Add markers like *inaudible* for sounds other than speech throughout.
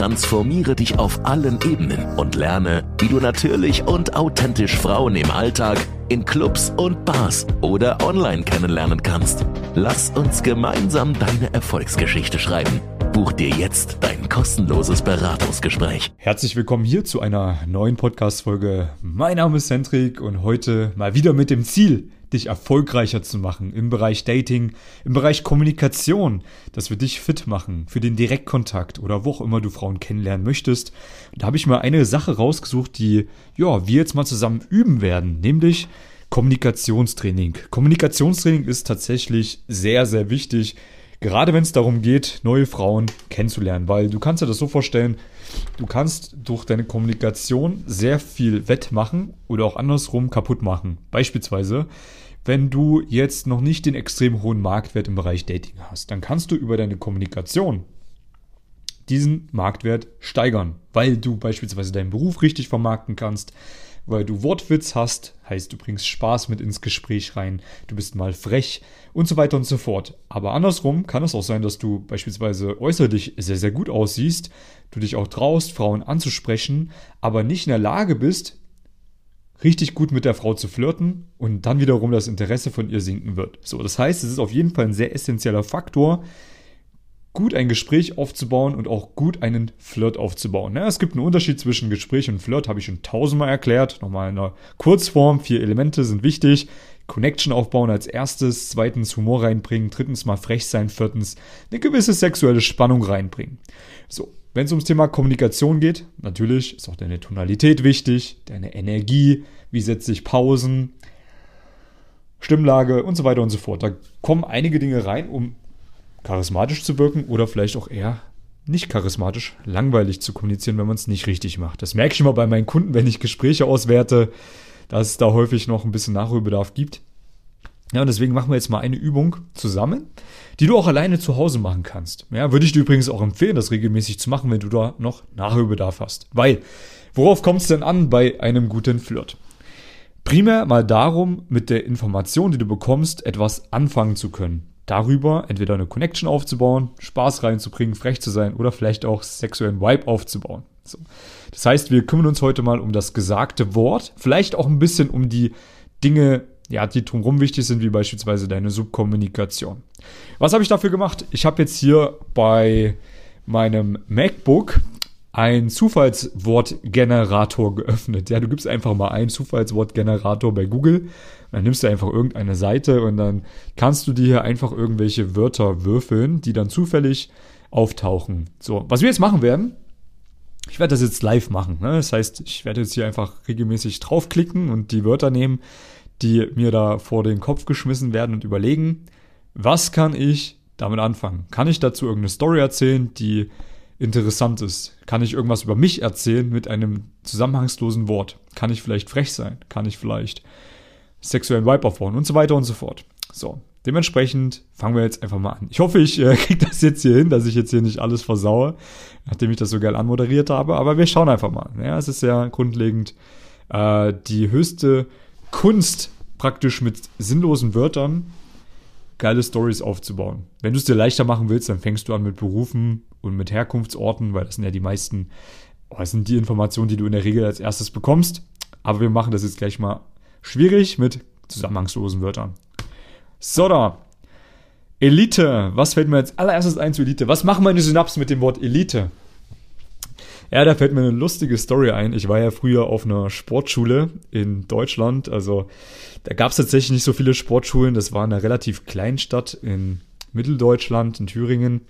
Transformiere dich auf allen Ebenen und lerne, wie du natürlich und authentisch Frauen im Alltag, in Clubs und Bars oder online kennenlernen kannst. Lass uns gemeinsam deine Erfolgsgeschichte schreiben. Buch dir jetzt dein kostenloses Beratungsgespräch. Herzlich willkommen hier zu einer neuen Podcast-Folge. Mein Name ist Hendrik und heute mal wieder mit dem Ziel, dich erfolgreicher zu machen im Bereich Dating, im Bereich Kommunikation, dass wir dich fit machen für den Direktkontakt oder wo auch immer du Frauen kennenlernen möchtest. Und da habe ich mal eine Sache rausgesucht, die ja, wir jetzt mal zusammen üben werden, nämlich Kommunikationstraining. Kommunikationstraining ist tatsächlich sehr, sehr wichtig, gerade wenn es darum geht, neue Frauen kennenzulernen, weil du kannst dir das so vorstellen, du kannst durch deine Kommunikation sehr viel wettmachen oder auch andersrum kaputt machen. Beispielsweise, wenn du jetzt noch nicht den extrem hohen Marktwert im Bereich Dating hast, dann kannst du über deine Kommunikation diesen Marktwert steigern, weil du beispielsweise deinen Beruf richtig vermarkten kannst, weil du Wortwitz hast, heißt du bringst Spaß mit ins Gespräch rein, du bist mal frech und so weiter und so fort. Aber andersrum kann es auch sein, dass du beispielsweise äußerlich sehr, sehr gut aussiehst, du dich auch traust, Frauen anzusprechen, aber nicht in der Lage bist, richtig gut mit der Frau zu flirten und dann wiederum das Interesse von ihr sinken wird. So, das heißt, es ist auf jeden Fall ein sehr essentieller Faktor, gut ein Gespräch aufzubauen und auch gut einen Flirt aufzubauen. Ja, es gibt einen Unterschied zwischen Gespräch und Flirt, habe ich schon tausendmal erklärt. Nochmal in einer Kurzform, vier Elemente sind wichtig. Connection aufbauen als erstes, zweitens Humor reinbringen, drittens mal frech sein, viertens eine gewisse sexuelle Spannung reinbringen. So, wenn es ums Thema Kommunikation geht, natürlich ist auch deine Tonalität wichtig, deine Energie, wie setze ich Pausen, Stimmlage und so weiter und so fort. Da kommen einige Dinge rein, um charismatisch zu wirken oder vielleicht auch eher nicht charismatisch, langweilig zu kommunizieren, wenn man es nicht richtig macht. Das merke ich immer bei meinen Kunden, wenn ich Gespräche auswerte, dass es da häufig noch ein bisschen Nachholbedarf gibt. Ja, und deswegen machen wir jetzt mal eine Übung zusammen, die du auch alleine zu Hause machen kannst. Ja, würde ich dir übrigens auch empfehlen, das regelmäßig zu machen, wenn du da noch Nachholbedarf hast. Weil, worauf kommt es denn an bei einem guten Flirt? Primär mal darum, mit der Information, die du bekommst, etwas anfangen zu können darüber entweder eine Connection aufzubauen, Spaß reinzubringen, frech zu sein oder vielleicht auch sexuellen Vibe aufzubauen. So. Das heißt, wir kümmern uns heute mal um das gesagte Wort, vielleicht auch ein bisschen um die Dinge, ja, die drumherum wichtig sind, wie beispielsweise deine Subkommunikation. Was habe ich dafür gemacht? Ich habe jetzt hier bei meinem MacBook ein Zufallswortgenerator geöffnet. Ja, du gibst einfach mal ein Zufallswortgenerator bei Google dann nimmst du einfach irgendeine Seite und dann kannst du dir hier einfach irgendwelche Wörter würfeln, die dann zufällig auftauchen. So, was wir jetzt machen werden, ich werde das jetzt live machen. Ne? Das heißt, ich werde jetzt hier einfach regelmäßig draufklicken und die Wörter nehmen, die mir da vor den Kopf geschmissen werden und überlegen, was kann ich damit anfangen? Kann ich dazu irgendeine Story erzählen, die interessant ist? Kann ich irgendwas über mich erzählen mit einem zusammenhangslosen Wort? Kann ich vielleicht frech sein? Kann ich vielleicht sexuellen Vibe aufbauen und so weiter und so fort. So, dementsprechend fangen wir jetzt einfach mal an. Ich hoffe, ich äh, *laughs* kriege das jetzt hier hin, dass ich jetzt hier nicht alles versaue, nachdem ich das so geil anmoderiert habe. Aber wir schauen einfach mal. Ja, es ist ja grundlegend äh, die höchste Kunst, praktisch mit sinnlosen Wörtern geile Stories aufzubauen. Wenn du es dir leichter machen willst, dann fängst du an mit Berufen und mit Herkunftsorten, weil das sind ja die meisten, oh, das sind die Informationen, die du in der Regel als erstes bekommst. Aber wir machen das jetzt gleich mal Schwierig mit zusammenhangslosen Wörtern. So da. Elite. Was fällt mir als allererstes ein zu Elite? Was machen meine Synapsen mit dem Wort Elite? Ja, da fällt mir eine lustige Story ein. Ich war ja früher auf einer Sportschule in Deutschland. Also da gab es tatsächlich nicht so viele Sportschulen. Das war eine relativ kleine Stadt in Mitteldeutschland, in Thüringen.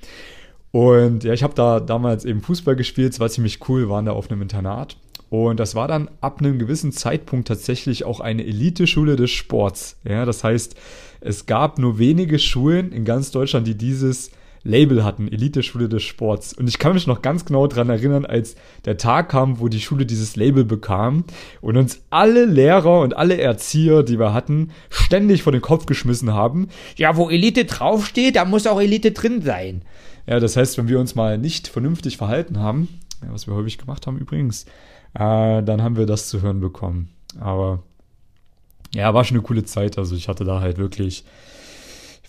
Und ja, ich habe da damals eben Fußball gespielt. Es war ziemlich cool, waren da auf einem Internat. Und das war dann ab einem gewissen Zeitpunkt tatsächlich auch eine Eliteschule des Sports. Ja, das heißt, es gab nur wenige Schulen in ganz Deutschland, die dieses Label hatten, Elite-Schule des Sports. Und ich kann mich noch ganz genau daran erinnern, als der Tag kam, wo die Schule dieses Label bekam und uns alle Lehrer und alle Erzieher, die wir hatten, ständig vor den Kopf geschmissen haben. Ja, wo Elite draufsteht, da muss auch Elite drin sein. Ja, das heißt, wenn wir uns mal nicht vernünftig verhalten haben, was wir häufig gemacht haben übrigens, äh, dann haben wir das zu hören bekommen. Aber ja, war schon eine coole Zeit. Also ich hatte da halt wirklich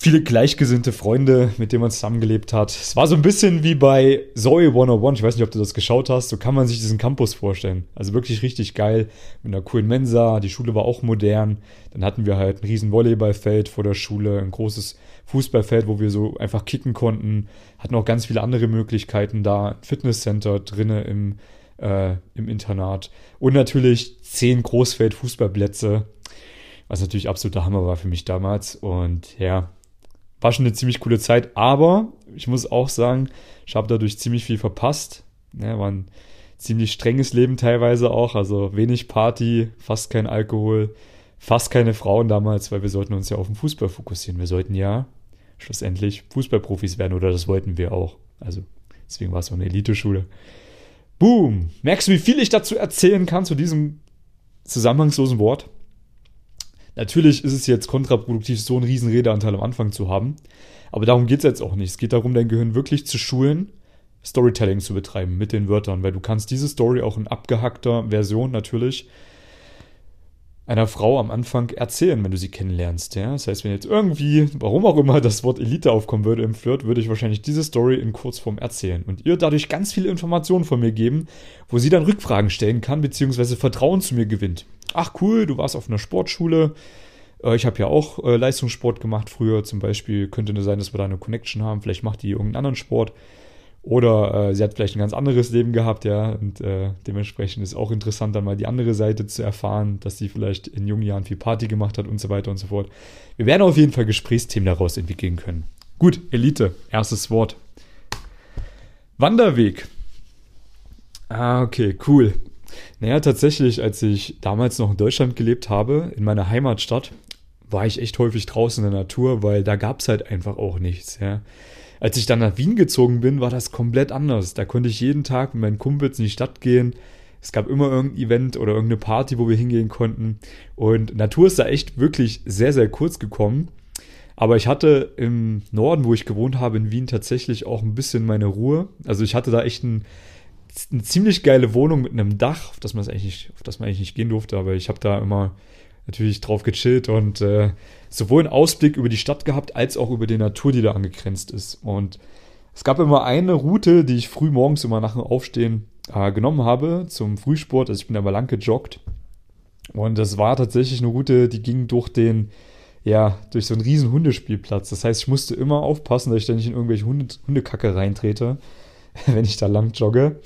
viele gleichgesinnte Freunde, mit denen man zusammengelebt hat. Es war so ein bisschen wie bei Zoe 101. Ich weiß nicht, ob du das geschaut hast. So kann man sich diesen Campus vorstellen. Also wirklich richtig geil. Mit einer coolen Mensa. Die Schule war auch modern. Dann hatten wir halt ein riesen Volleyballfeld vor der Schule, ein großes Fußballfeld, wo wir so einfach kicken konnten. Hatten auch ganz viele andere Möglichkeiten da. Ein Fitnesscenter drinne im, äh, im Internat. Und natürlich zehn Großfeld-Fußballplätze. Was natürlich absoluter Hammer war für mich damals. Und ja, war schon eine ziemlich coole Zeit, aber ich muss auch sagen, ich habe dadurch ziemlich viel verpasst. Ja, war ein ziemlich strenges Leben teilweise auch, also wenig Party, fast kein Alkohol, fast keine Frauen damals, weil wir sollten uns ja auf den Fußball fokussieren. Wir sollten ja schlussendlich Fußballprofis werden oder das wollten wir auch. Also deswegen war es so eine Eliteschule. Boom! Merkst du, wie viel ich dazu erzählen kann zu diesem zusammenhangslosen Wort? Natürlich ist es jetzt kontraproduktiv, so einen riesen Redeanteil am Anfang zu haben. Aber darum geht es jetzt auch nicht. Es geht darum, dein Gehirn wirklich zu schulen, Storytelling zu betreiben mit den Wörtern, weil du kannst diese Story auch in abgehackter Version natürlich einer Frau am Anfang erzählen, wenn du sie kennenlernst. Ja? Das heißt, wenn jetzt irgendwie, warum auch immer, das Wort Elite aufkommen würde im Flirt, würde ich wahrscheinlich diese Story in Kurzform erzählen und ihr dadurch ganz viele Informationen von mir geben, wo sie dann Rückfragen stellen kann, beziehungsweise Vertrauen zu mir gewinnt. Ach cool, du warst auf einer Sportschule. Äh, ich habe ja auch äh, Leistungssport gemacht früher. Zum Beispiel könnte es sein, dass wir da eine Connection haben. Vielleicht macht die irgendeinen anderen Sport. Oder äh, sie hat vielleicht ein ganz anderes Leben gehabt, ja, und äh, dementsprechend ist auch interessant, dann mal die andere Seite zu erfahren, dass sie vielleicht in jungen Jahren viel Party gemacht hat und so weiter und so fort. Wir werden auf jeden Fall Gesprächsthemen daraus entwickeln können. Gut, Elite, erstes Wort. Wanderweg. Ah, okay, cool. Naja, tatsächlich, als ich damals noch in Deutschland gelebt habe, in meiner Heimatstadt, war ich echt häufig draußen in der Natur, weil da gab es halt einfach auch nichts, ja. Als ich dann nach Wien gezogen bin, war das komplett anders. Da konnte ich jeden Tag mit meinen Kumpels in die Stadt gehen. Es gab immer irgendein Event oder irgendeine Party, wo wir hingehen konnten. Und Natur ist da echt wirklich sehr, sehr kurz gekommen. Aber ich hatte im Norden, wo ich gewohnt habe, in Wien tatsächlich auch ein bisschen meine Ruhe. Also ich hatte da echt ein, eine ziemlich geile Wohnung mit einem Dach, auf das man eigentlich nicht, auf das man eigentlich nicht gehen durfte, aber ich habe da immer natürlich drauf gechillt und äh, sowohl einen Ausblick über die Stadt gehabt, als auch über die Natur, die da angegrenzt ist. Und es gab immer eine Route, die ich früh morgens immer nach dem Aufstehen äh, genommen habe zum Frühsport. Also ich bin aber lang gejoggt. Und das war tatsächlich eine Route, die ging durch den, ja, durch so einen riesen Hundespielplatz. Das heißt, ich musste immer aufpassen, dass ich da nicht in irgendwelche Hunde, Hundekacke reintrete, *laughs* wenn ich da lang jogge.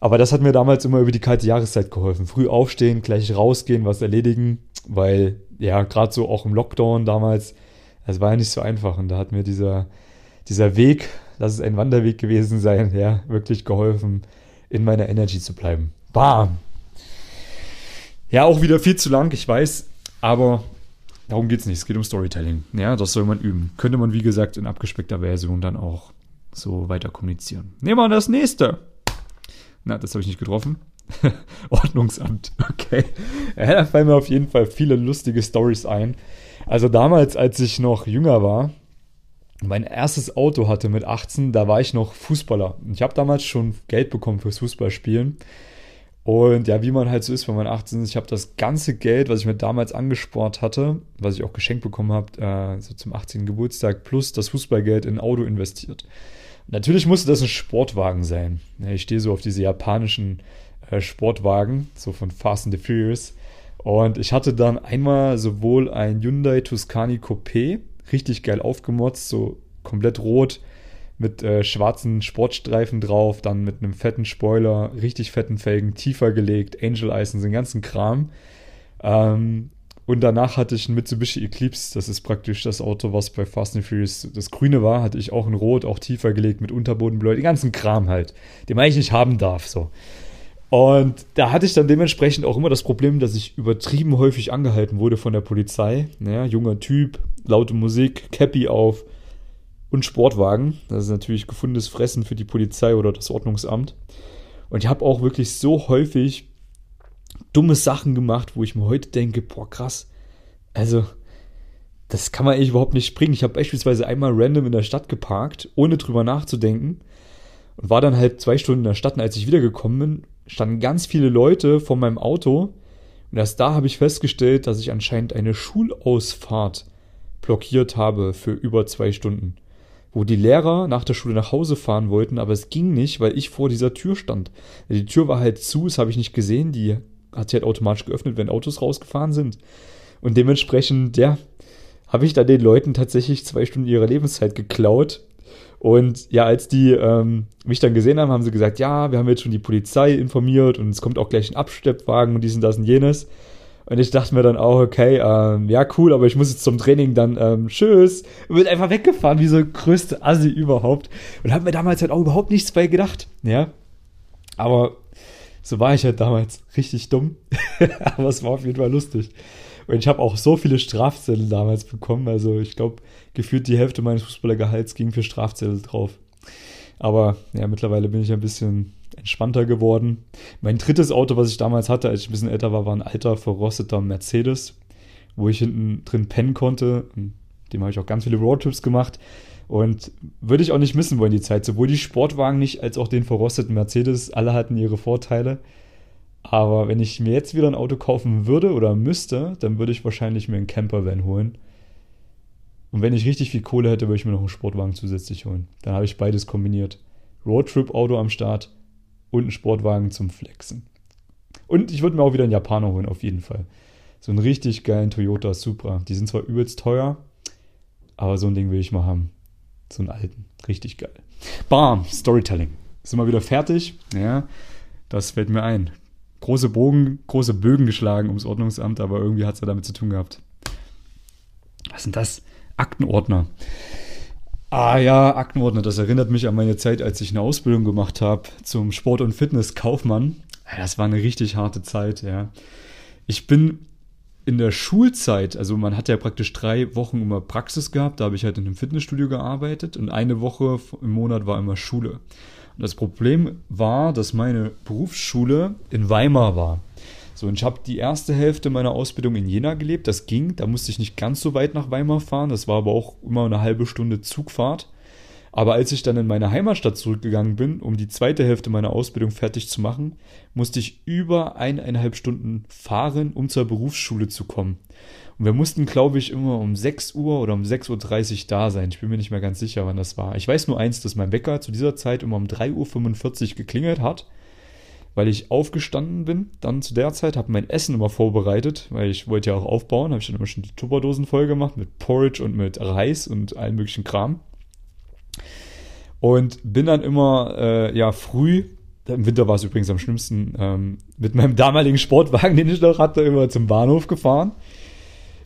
Aber das hat mir damals immer über die kalte Jahreszeit geholfen. Früh aufstehen, gleich rausgehen, was erledigen weil ja, gerade so auch im Lockdown damals, es war ja nicht so einfach und da hat mir dieser, dieser Weg, lass es ein Wanderweg gewesen sein, ja, wirklich geholfen, in meiner Energy zu bleiben. Bam! Ja, auch wieder viel zu lang, ich weiß, aber darum geht es nicht. Es geht um Storytelling. Ja, das soll man üben. Könnte man, wie gesagt, in abgespeckter Version dann auch so weiter kommunizieren. Nehmen wir das nächste. Na, das habe ich nicht getroffen. *laughs* Ordnungsamt, *laughs* okay. Ja, da fallen mir auf jeden Fall viele lustige Stories ein. Also damals, als ich noch jünger war, mein erstes Auto hatte mit 18, da war ich noch Fußballer. Ich habe damals schon Geld bekommen fürs Fußballspielen. Und ja, wie man halt so ist, wenn man 18 ist, ich habe das ganze Geld, was ich mir damals angespart hatte, was ich auch geschenkt bekommen habe, äh, so zum 18. Geburtstag, plus das Fußballgeld in ein Auto investiert. Natürlich musste das ein Sportwagen sein. Ich stehe so auf diese japanischen Sportwagen, so von Fast and the Furious. Und ich hatte dann einmal sowohl ein Hyundai Tuscany Coupé, richtig geil aufgemotzt, so komplett rot, mit äh, schwarzen Sportstreifen drauf, dann mit einem fetten Spoiler, richtig fetten Felgen, tiefer gelegt, Angel und den ganzen Kram. Ähm, und danach hatte ich ein Mitsubishi Eclipse, das ist praktisch das Auto, was bei Fast and Furious das grüne war, hatte ich auch in rot, auch tiefer gelegt mit Unterbodenbläu, den ganzen Kram halt, den man eigentlich nicht haben darf, so. Und da hatte ich dann dementsprechend auch immer das Problem, dass ich übertrieben häufig angehalten wurde von der Polizei. Ja, junger Typ, laute Musik, Cappy auf und Sportwagen. Das ist natürlich gefundenes Fressen für die Polizei oder das Ordnungsamt. Und ich habe auch wirklich so häufig dumme Sachen gemacht, wo ich mir heute denke, boah, krass. Also, das kann man eigentlich überhaupt nicht springen. Ich habe beispielsweise einmal random in der Stadt geparkt, ohne drüber nachzudenken. Und war dann halt zwei Stunden in der Stadt. Und als ich wiedergekommen bin, standen ganz viele Leute vor meinem Auto. Und erst da habe ich festgestellt, dass ich anscheinend eine Schulausfahrt blockiert habe für über zwei Stunden. Wo die Lehrer nach der Schule nach Hause fahren wollten, aber es ging nicht, weil ich vor dieser Tür stand. Die Tür war halt zu, das habe ich nicht gesehen. Die hat sich halt automatisch geöffnet, wenn Autos rausgefahren sind. Und dementsprechend, ja, habe ich da den Leuten tatsächlich zwei Stunden ihrer Lebenszeit geklaut. Und ja, als die ähm, mich dann gesehen haben, haben sie gesagt, ja, wir haben jetzt schon die Polizei informiert und es kommt auch gleich ein Absteppwagen und dies und das und jenes. Und ich dachte mir dann auch, okay, ähm, ja, cool, aber ich muss jetzt zum Training dann, ähm, tschüss. Und bin einfach weggefahren, wie so größte Assi überhaupt. Und habe mir damals halt auch überhaupt nichts bei gedacht, ja. Aber so war ich halt damals richtig dumm. *laughs* aber es war auf jeden Fall lustig. Und ich habe auch so viele Strafzettel damals bekommen. Also ich glaube, gefühlt die Hälfte meines Fußballergehalts ging für Strafzettel drauf. Aber ja, mittlerweile bin ich ein bisschen entspannter geworden. Mein drittes Auto, was ich damals hatte, als ich ein bisschen älter war, war ein alter verrosteter Mercedes, wo ich hinten drin pennen konnte. Dem habe ich auch ganz viele Roadtrips gemacht. Und würde ich auch nicht missen wollen, die Zeit. Sowohl die Sportwagen nicht als auch den verrosteten Mercedes. Alle hatten ihre Vorteile. Aber wenn ich mir jetzt wieder ein Auto kaufen würde oder müsste, dann würde ich wahrscheinlich mir einen Campervan holen. Und wenn ich richtig viel Kohle hätte, würde ich mir noch einen Sportwagen zusätzlich holen. Dann habe ich beides kombiniert. Roadtrip-Auto am Start und einen Sportwagen zum Flexen. Und ich würde mir auch wieder einen Japaner holen, auf jeden Fall. So einen richtig geilen Toyota Supra. Die sind zwar übelst teuer, aber so ein Ding will ich mal haben. So einen alten. Richtig geil. Bam, Storytelling. Sind wir wieder fertig? Ja, das fällt mir ein große Bogen, große Bögen geschlagen ums Ordnungsamt, aber irgendwie hat es ja damit zu tun gehabt. Was sind das? Aktenordner. Ah ja, Aktenordner, das erinnert mich an meine Zeit, als ich eine Ausbildung gemacht habe zum Sport- und Fitnesskaufmann. Das war eine richtig harte Zeit, ja. Ich bin in der Schulzeit, also man hat ja praktisch drei Wochen immer Praxis gehabt, da habe ich halt in einem Fitnessstudio gearbeitet und eine Woche im Monat war immer Schule. Und das Problem war, dass meine Berufsschule in Weimar war. So, und ich habe die erste Hälfte meiner Ausbildung in Jena gelebt. Das ging, da musste ich nicht ganz so weit nach Weimar fahren. Das war aber auch immer eine halbe Stunde Zugfahrt. Aber als ich dann in meine Heimatstadt zurückgegangen bin, um die zweite Hälfte meiner Ausbildung fertig zu machen, musste ich über eineinhalb Stunden fahren, um zur Berufsschule zu kommen. Und wir mussten, glaube ich, immer um 6 Uhr oder um 6.30 Uhr da sein. Ich bin mir nicht mehr ganz sicher, wann das war. Ich weiß nur eins, dass mein Wecker zu dieser Zeit immer um 3.45 Uhr geklingelt hat, weil ich aufgestanden bin. Dann zu der Zeit habe mein Essen immer vorbereitet, weil ich wollte ja auch aufbauen. Habe ich dann immer schon die Tupperdosen voll gemacht mit Porridge und mit Reis und allen möglichen Kram. Und bin dann immer, äh, ja, früh im Winter war es übrigens am schlimmsten, ähm, mit meinem damaligen Sportwagen, *laughs* den ich noch hatte, immer zum Bahnhof gefahren.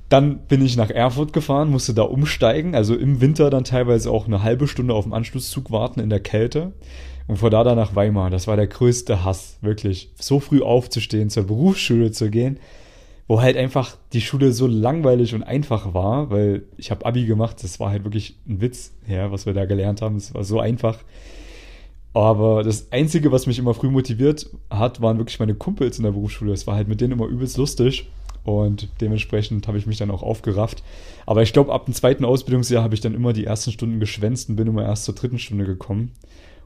Dann bin ich nach Erfurt gefahren, musste da umsteigen, also im Winter dann teilweise auch eine halbe Stunde auf dem Anschlusszug warten in der Kälte. Und von da dann nach Weimar. Das war der größte Hass, wirklich. So früh aufzustehen, zur Berufsschule zu gehen, wo halt einfach die Schule so langweilig und einfach war, weil ich habe Abi gemacht, das war halt wirklich ein Witz, ja, was wir da gelernt haben. Es war so einfach. Aber das Einzige, was mich immer früh motiviert hat, waren wirklich meine Kumpels in der Berufsschule. Es war halt mit denen immer übelst lustig. Und dementsprechend habe ich mich dann auch aufgerafft. Aber ich glaube, ab dem zweiten Ausbildungsjahr habe ich dann immer die ersten Stunden geschwänzt und bin immer erst zur dritten Stunde gekommen.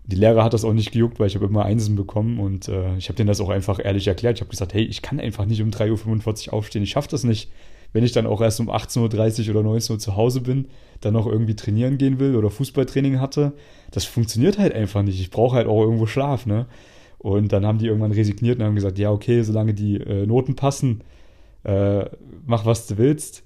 Und die Lehrer hat das auch nicht gejuckt, weil ich habe immer Einsen bekommen und äh, ich habe denen das auch einfach ehrlich erklärt. Ich habe gesagt, hey, ich kann einfach nicht um 3.45 Uhr aufstehen. Ich schaffe das nicht. Wenn ich dann auch erst um 18.30 Uhr oder 19 Uhr zu Hause bin, dann noch irgendwie trainieren gehen will oder Fußballtraining hatte, das funktioniert halt einfach nicht. Ich brauche halt auch irgendwo Schlaf, ne? Und dann haben die irgendwann resigniert und haben gesagt, ja, okay, solange die äh, Noten passen, äh, mach was du willst.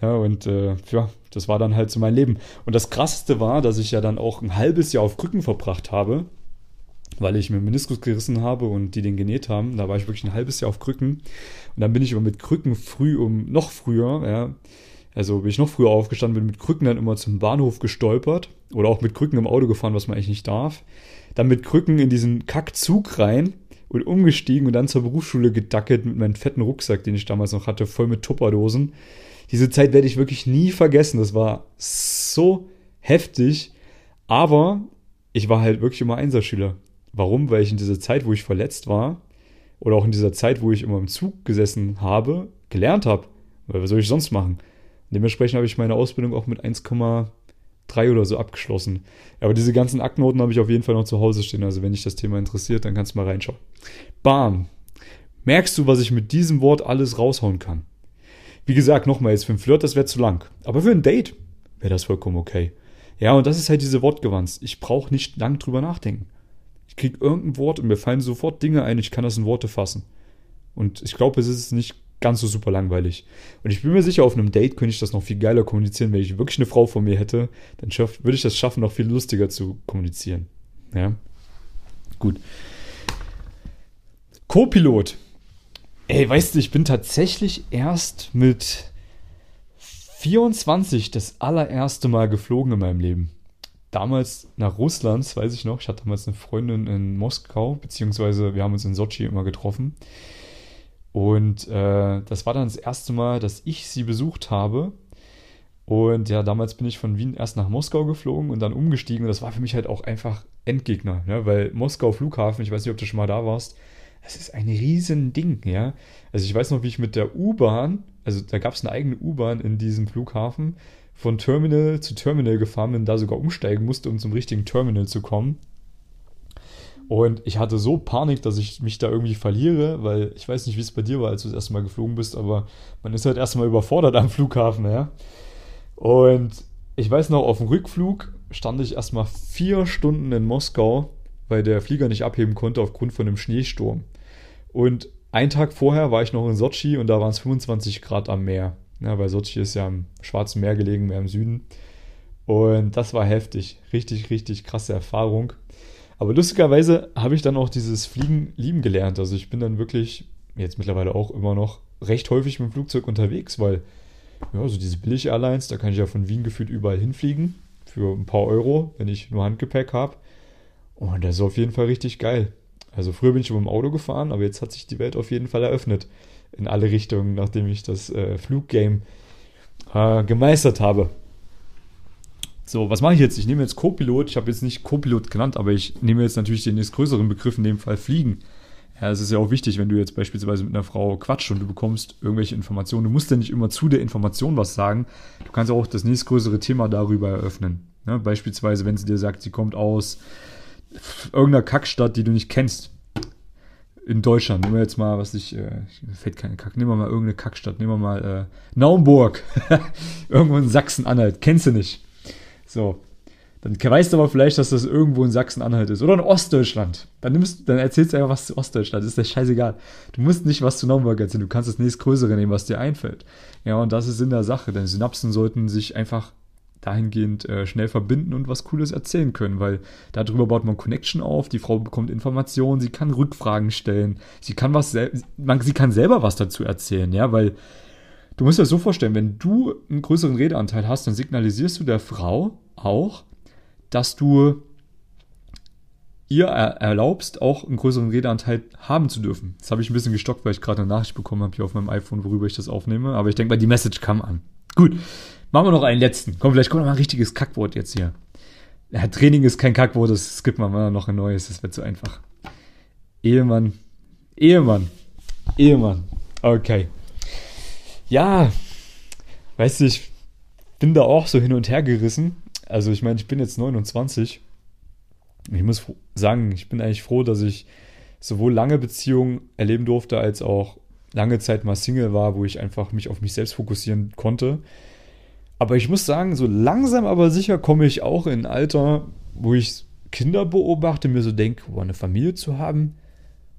Ja, und äh, ja, das war dann halt so mein Leben. Und das Krasseste war, dass ich ja dann auch ein halbes Jahr auf Krücken verbracht habe, weil ich mir Meniskus gerissen habe und die den genäht haben. Da war ich wirklich ein halbes Jahr auf Krücken. Und dann bin ich immer mit Krücken früh um, noch früher, ja, also bin ich noch früher aufgestanden, bin mit Krücken dann immer zum Bahnhof gestolpert oder auch mit Krücken im Auto gefahren, was man eigentlich nicht darf. Dann mit Krücken in diesen Kackzug rein und umgestiegen und dann zur Berufsschule gedackelt mit meinem fetten Rucksack, den ich damals noch hatte, voll mit Tupperdosen. Diese Zeit werde ich wirklich nie vergessen. Das war so heftig. Aber ich war halt wirklich immer Einserschüler. Warum? Weil ich in dieser Zeit, wo ich verletzt war, oder auch in dieser Zeit, wo ich immer im Zug gesessen habe, gelernt habe. Weil was soll ich sonst machen? Dementsprechend habe ich meine Ausbildung auch mit 1,3 oder so abgeschlossen. Aber diese ganzen Acknoten habe ich auf jeden Fall noch zu Hause stehen. Also wenn dich das Thema interessiert, dann kannst du mal reinschauen. Bam. Merkst du, was ich mit diesem Wort alles raushauen kann? Wie gesagt, nochmal, jetzt für ein Flirt, das wäre zu lang. Aber für ein Date wäre das vollkommen okay. Ja, und das ist halt diese Wortgewanz. Ich brauche nicht lang drüber nachdenken. Ich kriege irgendein Wort und mir fallen sofort Dinge ein, ich kann das in Worte fassen. Und ich glaube, es ist nicht ganz so super langweilig. Und ich bin mir sicher, auf einem Date könnte ich das noch viel geiler kommunizieren. Wenn ich wirklich eine Frau vor mir hätte, dann würde ich das schaffen, noch viel lustiger zu kommunizieren. Ja. Gut. Co-Pilot. Ey, weißt du, ich bin tatsächlich erst mit 24 das allererste Mal geflogen in meinem Leben. Damals nach Russland, weiß ich noch. Ich hatte damals eine Freundin in Moskau, beziehungsweise wir haben uns in Sochi immer getroffen. Und äh, das war dann das erste Mal, dass ich sie besucht habe. Und ja, damals bin ich von Wien erst nach Moskau geflogen und dann umgestiegen. Und das war für mich halt auch einfach Endgegner, ne? weil Moskau Flughafen, ich weiß nicht, ob du schon mal da warst, das ist ein riesen Ding, ja. Also ich weiß noch, wie ich mit der U-Bahn, also da gab es eine eigene U-Bahn in diesem Flughafen, von Terminal zu Terminal gefahren bin, da sogar umsteigen musste, um zum richtigen Terminal zu kommen. Und ich hatte so Panik, dass ich mich da irgendwie verliere, weil ich weiß nicht, wie es bei dir war, als du das erste Mal geflogen bist, aber man ist halt erstmal überfordert am Flughafen, ja. Und ich weiß noch, auf dem Rückflug stand ich erstmal vier Stunden in Moskau, weil der Flieger nicht abheben konnte aufgrund von einem Schneesturm. Und einen Tag vorher war ich noch in Sochi und da waren es 25 Grad am Meer. Ja, weil Sochi ist ja am Schwarzen Meer gelegen, mehr im Süden. Und das war heftig. Richtig, richtig krasse Erfahrung. Aber lustigerweise habe ich dann auch dieses Fliegen lieben gelernt. Also ich bin dann wirklich jetzt mittlerweile auch immer noch recht häufig mit dem Flugzeug unterwegs, weil ja, so diese Billig-Airlines, da kann ich ja von Wien gefühlt überall hinfliegen für ein paar Euro, wenn ich nur Handgepäck habe. Und das ist auf jeden Fall richtig geil. Also früher bin ich mit dem Auto gefahren, aber jetzt hat sich die Welt auf jeden Fall eröffnet. In alle Richtungen, nachdem ich das äh, Fluggame äh, gemeistert habe. So, was mache ich jetzt? Ich nehme jetzt Co-Pilot. Ich habe jetzt nicht Co-Pilot genannt, aber ich nehme jetzt natürlich den nächst größeren Begriff, in dem Fall Fliegen. Ja, es ist ja auch wichtig, wenn du jetzt beispielsweise mit einer Frau quatschst und du bekommst irgendwelche Informationen. Du musst ja nicht immer zu der Information was sagen. Du kannst auch das nächstgrößere Thema darüber eröffnen. Ja, beispielsweise, wenn sie dir sagt, sie kommt aus irgendeiner Kackstadt, die du nicht kennst. In Deutschland. Nehmen wir jetzt mal, was ich, äh, fällt keine Kack, nehmen wir mal irgendeine Kackstadt. Nehmen wir mal äh, Naumburg. *laughs* Irgendwo in Sachsen-Anhalt. Kennst du nicht. So. Dann weißt du aber vielleicht, dass das irgendwo in Sachsen-Anhalt ist. Oder in Ostdeutschland. Dann, nimmst, dann erzählst du einfach was zu Ostdeutschland. Ist dir scheißegal. Du musst nicht was zu Naumburg erzählen. Du kannst das nächstgrößere nehmen, was dir einfällt. Ja, und das ist in der Sache. Denn Synapsen sollten sich einfach dahingehend äh, schnell verbinden und was Cooles erzählen können, weil darüber baut man Connection auf, die Frau bekommt Informationen, sie kann Rückfragen stellen, sie kann was, man, sie kann selber was dazu erzählen, ja, weil du musst dir das so vorstellen, wenn du einen größeren Redeanteil hast, dann signalisierst du der Frau, auch, dass du ihr erlaubst, auch einen größeren Redeanteil haben zu dürfen. Das habe ich ein bisschen gestockt, weil ich gerade eine Nachricht bekommen habe hier auf meinem iPhone, worüber ich das aufnehme. Aber ich denke mal, die Message kam an. Gut, machen wir noch einen letzten. Komm, vielleicht kommt noch mal ein richtiges Kackwort jetzt hier. Ja, Training ist kein Kackwort, das skippt man mal noch ein neues, das wird zu einfach. Ehemann, Ehemann, Ehemann. Okay. Ja, weißt du, ich bin da auch so hin und her gerissen. Also ich meine, ich bin jetzt 29. Ich muss sagen, ich bin eigentlich froh, dass ich sowohl lange Beziehungen erleben durfte, als auch lange Zeit mal Single war, wo ich einfach mich auf mich selbst fokussieren konnte. Aber ich muss sagen, so langsam aber sicher komme ich auch in ein Alter, wo ich Kinder beobachte, mir so denke, oh, eine Familie zu haben,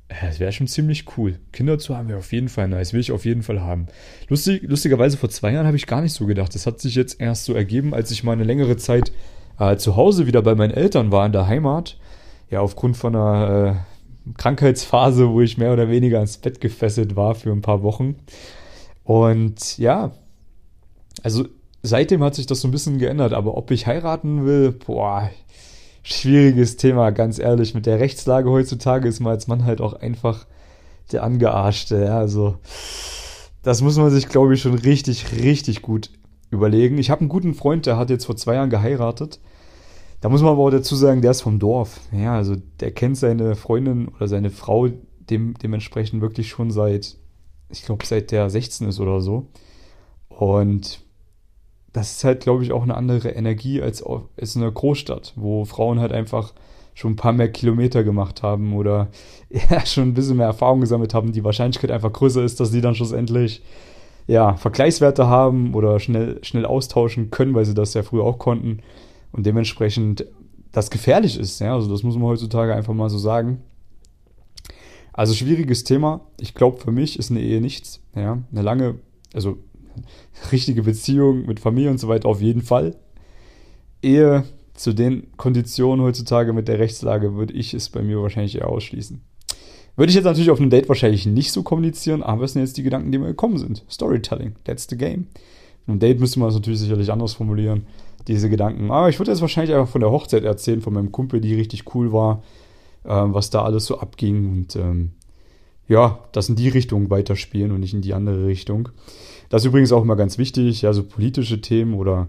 das wäre schon ziemlich cool. Kinder zu haben wäre auf jeden Fall nice, will ich auf jeden Fall haben. Lustig, lustigerweise vor zwei Jahren habe ich gar nicht so gedacht. Das hat sich jetzt erst so ergeben, als ich mal eine längere Zeit äh, zu Hause wieder bei meinen Eltern war in der Heimat. Ja, aufgrund von einer äh, Krankheitsphase, wo ich mehr oder weniger ans Bett gefesselt war für ein paar Wochen. Und ja, also seitdem hat sich das so ein bisschen geändert. Aber ob ich heiraten will, boah, schwieriges Thema, ganz ehrlich. Mit der Rechtslage heutzutage ist man als Mann halt auch einfach der Angearschte. Ja? Also, das muss man sich, glaube ich, schon richtig, richtig gut überlegen. Ich habe einen guten Freund, der hat jetzt vor zwei Jahren geheiratet. Da muss man aber auch dazu sagen, der ist vom Dorf. Ja, also der kennt seine Freundin oder seine Frau dem, dementsprechend wirklich schon seit, ich glaube, seit der 16 ist oder so. Und das ist halt, glaube ich, auch eine andere Energie als, als in einer Großstadt, wo Frauen halt einfach schon ein paar mehr Kilometer gemacht haben oder *laughs* ja, schon ein bisschen mehr Erfahrung gesammelt haben, die Wahrscheinlichkeit einfach größer ist, dass sie dann schlussendlich ja, Vergleichswerte haben oder schnell, schnell austauschen können, weil sie das ja früher auch konnten und dementsprechend das gefährlich ist. Ja, also das muss man heutzutage einfach mal so sagen. Also schwieriges Thema. Ich glaube, für mich ist eine Ehe nichts. Ja, eine lange, also richtige Beziehung mit Familie und so weiter auf jeden Fall. Ehe zu den Konditionen heutzutage mit der Rechtslage würde ich es bei mir wahrscheinlich eher ausschließen. Würde ich jetzt natürlich auf einem Date wahrscheinlich nicht so kommunizieren, aber es sind jetzt die Gedanken, die mir gekommen sind. Storytelling, that's the game. Auf einem Date müsste man es natürlich sicherlich anders formulieren, diese Gedanken. Aber ich würde jetzt wahrscheinlich einfach von der Hochzeit erzählen, von meinem Kumpel, die richtig cool war, äh, was da alles so abging und ähm, ja, das in die Richtung weiterspielen und nicht in die andere Richtung. Das ist übrigens auch immer ganz wichtig, ja, so politische Themen oder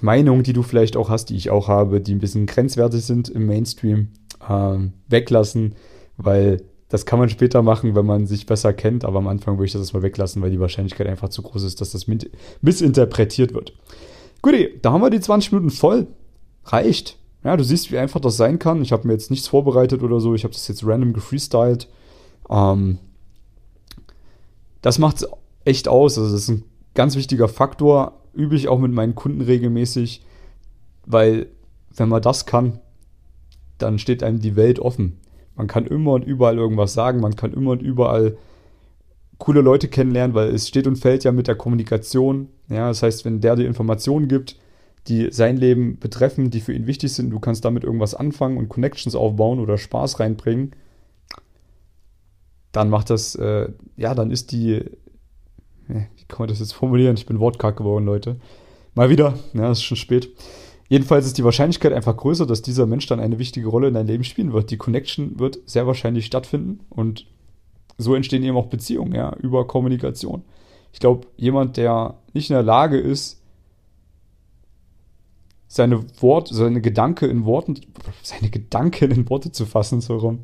Meinungen, die du vielleicht auch hast, die ich auch habe, die ein bisschen grenzwertig sind im Mainstream, ähm, weglassen, weil das kann man später machen, wenn man sich besser kennt, aber am Anfang würde ich das mal weglassen, weil die Wahrscheinlichkeit einfach zu groß ist, dass das missinterpretiert wird. Gut, da haben wir die 20 Minuten voll. Reicht. Ja, du siehst, wie einfach das sein kann. Ich habe mir jetzt nichts vorbereitet oder so. Ich habe das jetzt random gefreestylt. Ähm, das macht es echt aus. Also, das ist ein ganz wichtiger Faktor übe ich auch mit meinen Kunden regelmäßig, weil wenn man das kann, dann steht einem die Welt offen. Man kann immer und überall irgendwas sagen, man kann immer und überall coole Leute kennenlernen, weil es steht und fällt ja mit der Kommunikation. Ja, das heißt, wenn der dir Informationen gibt, die sein Leben betreffen, die für ihn wichtig sind, du kannst damit irgendwas anfangen und Connections aufbauen oder Spaß reinbringen, dann macht das, äh, ja, dann ist die wie kann man das jetzt formulieren? Ich bin wortkarg geworden, Leute. Mal wieder, ja, es ist schon spät. Jedenfalls ist die Wahrscheinlichkeit einfach größer, dass dieser Mensch dann eine wichtige Rolle in deinem Leben spielen wird. Die Connection wird sehr wahrscheinlich stattfinden und so entstehen eben auch Beziehungen, ja, über Kommunikation. Ich glaube, jemand, der nicht in der Lage ist, seine Wort, seine Gedanke in Worten, seine Gedanken in Worte zu fassen, so rum,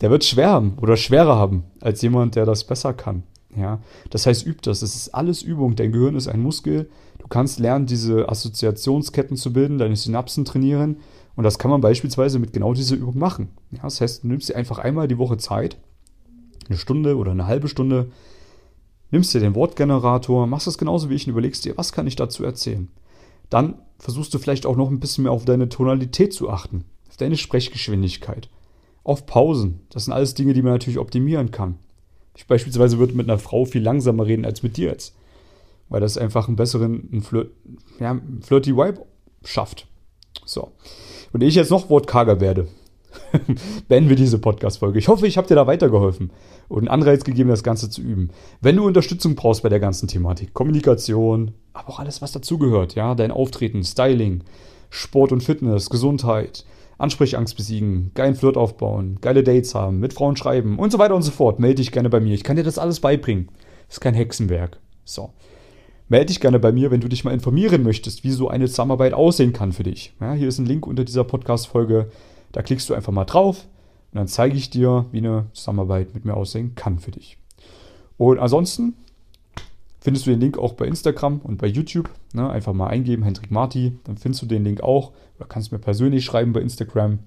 der wird schwer haben oder schwerer haben als jemand, der das besser kann. Ja, das heißt, üb das. Es ist alles Übung. Dein Gehirn ist ein Muskel. Du kannst lernen, diese Assoziationsketten zu bilden, deine Synapsen trainieren. Und das kann man beispielsweise mit genau dieser Übung machen. Ja, das heißt, du nimmst dir einfach einmal die Woche Zeit, eine Stunde oder eine halbe Stunde, nimmst dir den Wortgenerator, machst das genauso wie ich und überlegst dir, was kann ich dazu erzählen. Dann versuchst du vielleicht auch noch ein bisschen mehr auf deine Tonalität zu achten, auf deine Sprechgeschwindigkeit, auf Pausen. Das sind alles Dinge, die man natürlich optimieren kann. Ich beispielsweise würde mit einer Frau viel langsamer reden als mit dir jetzt. Weil das einfach einen besseren, einen Flirt, ja, einen flirty Vibe schafft. So. Und ich jetzt noch wortkarger werde, *laughs* beenden wir diese Podcast-Folge. Ich hoffe, ich habe dir da weitergeholfen und einen Anreiz gegeben, das Ganze zu üben. Wenn du Unterstützung brauchst bei der ganzen Thematik, Kommunikation, aber auch alles, was dazugehört, ja, dein Auftreten, Styling, Sport und Fitness, Gesundheit, Ansprechangst besiegen, geilen Flirt aufbauen, geile Dates haben, mit Frauen schreiben und so weiter und so fort. Melde dich gerne bei mir. Ich kann dir das alles beibringen. Das ist kein Hexenwerk. So. Melde dich gerne bei mir, wenn du dich mal informieren möchtest, wie so eine Zusammenarbeit aussehen kann für dich. Ja, hier ist ein Link unter dieser Podcast-Folge. Da klickst du einfach mal drauf und dann zeige ich dir, wie eine Zusammenarbeit mit mir aussehen kann für dich. Und ansonsten findest du den Link auch bei Instagram und bei YouTube. Ne? Einfach mal eingeben, Hendrik Marti, dann findest du den Link auch. Oder kannst mir persönlich schreiben bei Instagram.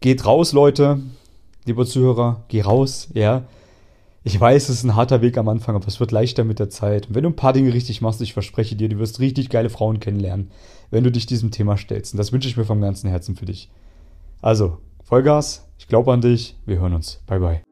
Geht raus, Leute, lieber Zuhörer, geh raus, ja. Ich weiß, es ist ein harter Weg am Anfang, aber es wird leichter mit der Zeit. Und wenn du ein paar Dinge richtig machst, ich verspreche dir, du wirst richtig geile Frauen kennenlernen, wenn du dich diesem Thema stellst. Und das wünsche ich mir vom ganzen Herzen für dich. Also, Vollgas, ich glaube an dich, wir hören uns. Bye bye.